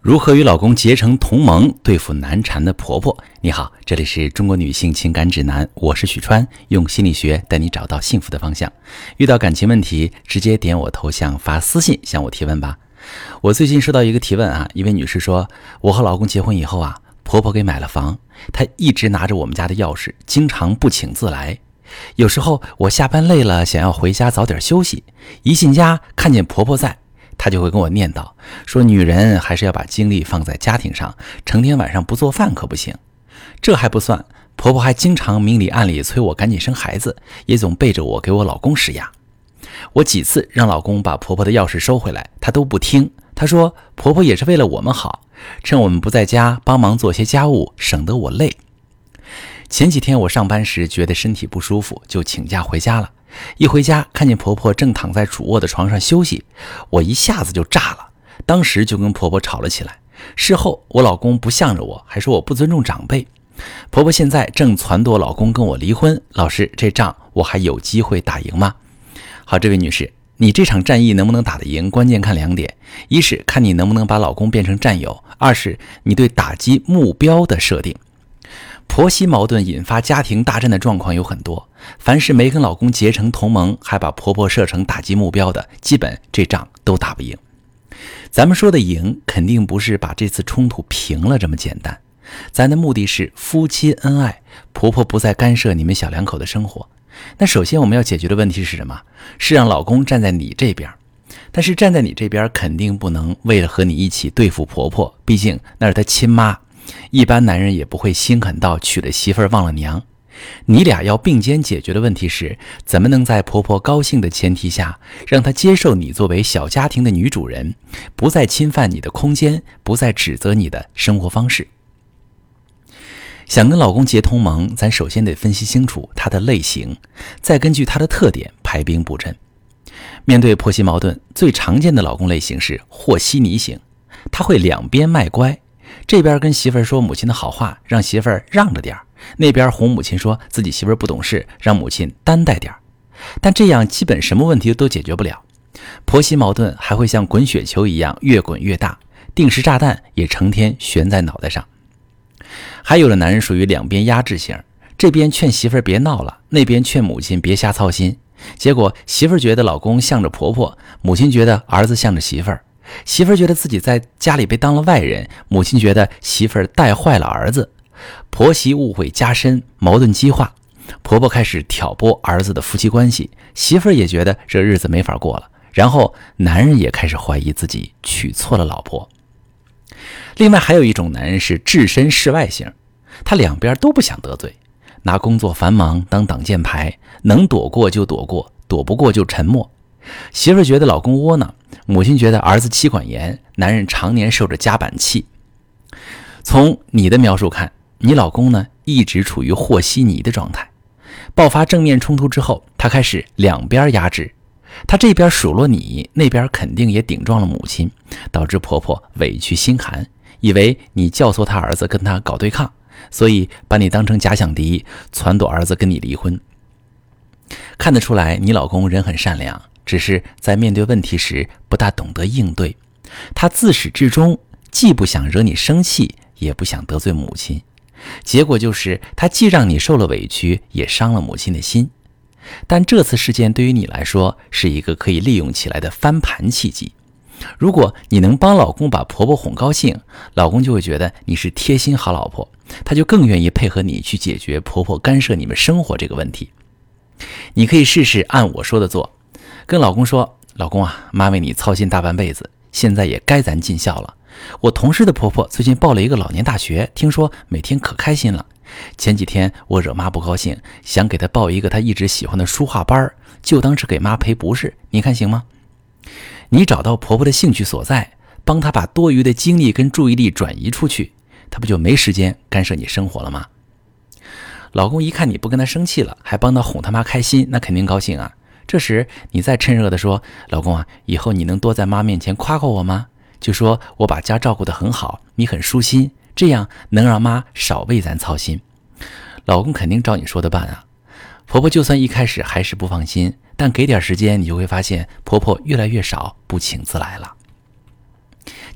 如何与老公结成同盟，对付难缠的婆婆？你好，这里是中国女性情感指南，我是许川，用心理学带你找到幸福的方向。遇到感情问题，直接点我头像发私信向我提问吧。我最近收到一个提问啊，一位女士说，我和老公结婚以后啊，婆婆给买了房，她一直拿着我们家的钥匙，经常不请自来。有时候我下班累了，想要回家早点休息，一进家看见婆婆在。他就会跟我念叨说：“女人还是要把精力放在家庭上，成天晚上不做饭可不行。”这还不算，婆婆还经常明里暗里催我赶紧生孩子，也总背着我给我老公施压。我几次让老公把婆婆的钥匙收回来，他都不听。他说：“婆婆也是为了我们好，趁我们不在家帮忙做些家务，省得我累。”前几天我上班时觉得身体不舒服，就请假回家了。一回家，看见婆婆正躺在主卧的床上休息，我一下子就炸了，当时就跟婆婆吵了起来。事后，我老公不向着我，还说我不尊重长辈。婆婆现在正撺掇老公跟我离婚。老师，这仗我还有机会打赢吗？好，这位女士，你这场战役能不能打得赢，关键看两点：一是看你能不能把老公变成战友；二是你对打击目标的设定。婆媳矛盾引发家庭大战的状况有很多，凡是没跟老公结成同盟，还把婆婆设成打击目标的，基本这仗都打不赢。咱们说的赢，肯定不是把这次冲突平了这么简单，咱的目的是夫妻恩爱，婆婆不再干涉你们小两口的生活。那首先我们要解决的问题是什么？是让老公站在你这边，但是站在你这边肯定不能为了和你一起对付婆婆，毕竟那是他亲妈。一般男人也不会心狠到娶了媳妇忘了娘。你俩要并肩解决的问题是，怎么能在婆婆高兴的前提下，让她接受你作为小家庭的女主人，不再侵犯你的空间，不再指责你的生活方式。想跟老公结同盟，咱首先得分析清楚他的类型，再根据他的特点排兵布阵。面对婆媳矛盾，最常见的老公类型是和稀泥型，他会两边卖乖。这边跟媳妇儿说母亲的好话，让媳妇儿让着点儿；那边哄母亲说自己媳妇儿不懂事，让母亲担待点儿。但这样基本什么问题都解决不了，婆媳矛盾还会像滚雪球一样越滚越大，定时炸弹也成天悬在脑袋上。还有的男人属于两边压制型，这边劝媳妇儿别闹了，那边劝母亲别瞎操心。结果媳妇儿觉得老公向着婆婆，母亲觉得儿子向着媳妇儿。媳妇儿觉得自己在家里被当了外人，母亲觉得媳妇儿带坏了儿子，婆媳误会加深，矛盾激化，婆婆开始挑拨儿子的夫妻关系，媳妇儿也觉得这日子没法过了，然后男人也开始怀疑自己娶错了老婆。另外还有一种男人是置身事外型，他两边都不想得罪，拿工作繁忙当挡箭牌，能躲过就躲过，躲不过就沉默。媳妇儿觉得老公窝囊。母亲觉得儿子妻管严，男人常年受着夹板气。从你的描述看，你老公呢一直处于和稀泥的状态。爆发正面冲突之后，他开始两边压制，他这边数落你，那边肯定也顶撞了母亲，导致婆婆委屈心寒，以为你教唆他儿子跟他搞对抗，所以把你当成假想敌，撺掇儿子跟你离婚。看得出来，你老公人很善良。只是在面对问题时不大懂得应对，他自始至终既不想惹你生气，也不想得罪母亲，结果就是他既让你受了委屈，也伤了母亲的心。但这次事件对于你来说是一个可以利用起来的翻盘契机。如果你能帮老公把婆婆哄高兴，老公就会觉得你是贴心好老婆，他就更愿意配合你去解决婆婆干涉你们生活这个问题。你可以试试按我说的做。跟老公说：“老公啊，妈为你操心大半辈子，现在也该咱尽孝了。我同事的婆婆最近报了一个老年大学，听说每天可开心了。前几天我惹妈不高兴，想给她报一个她一直喜欢的书画班，就当是给妈赔不是。你看行吗？你找到婆婆的兴趣所在，帮她把多余的精力跟注意力转移出去，她不就没时间干涉你生活了吗？老公一看你不跟她生气了，还帮她哄他妈开心，那肯定高兴啊。”这时，你再趁热的说：“老公啊，以后你能多在妈面前夸夸我吗？就说我把家照顾得很好，你很舒心，这样能让妈少为咱操心。”老公肯定照你说的办啊。婆婆就算一开始还是不放心，但给点时间，你就会发现婆婆越来越少不请自来了。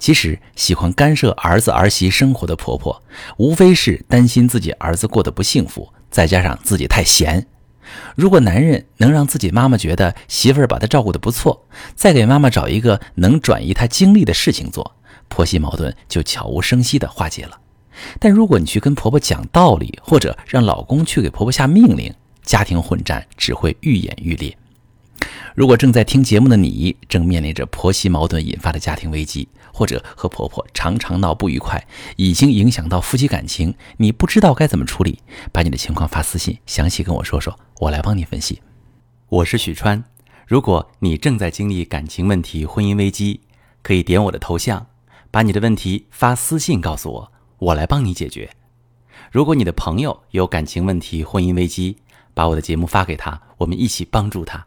其实，喜欢干涉儿子儿媳生活的婆婆，无非是担心自己儿子过得不幸福，再加上自己太闲。如果男人能让自己妈妈觉得媳妇儿把他照顾的不错，再给妈妈找一个能转移她精力的事情做，婆媳矛盾就悄无声息地化解了。但如果你去跟婆婆讲道理，或者让老公去给婆婆下命令，家庭混战只会愈演愈烈。如果正在听节目的你正面临着婆媳矛盾引发的家庭危机，或者和婆婆常常闹不愉快，已经影响到夫妻感情，你不知道该怎么处理，把你的情况发私信，详细跟我说说，我来帮你分析。我是许川，如果你正在经历感情问题、婚姻危机，可以点我的头像，把你的问题发私信告诉我，我来帮你解决。如果你的朋友有感情问题、婚姻危机，把我的节目发给他，我们一起帮助他。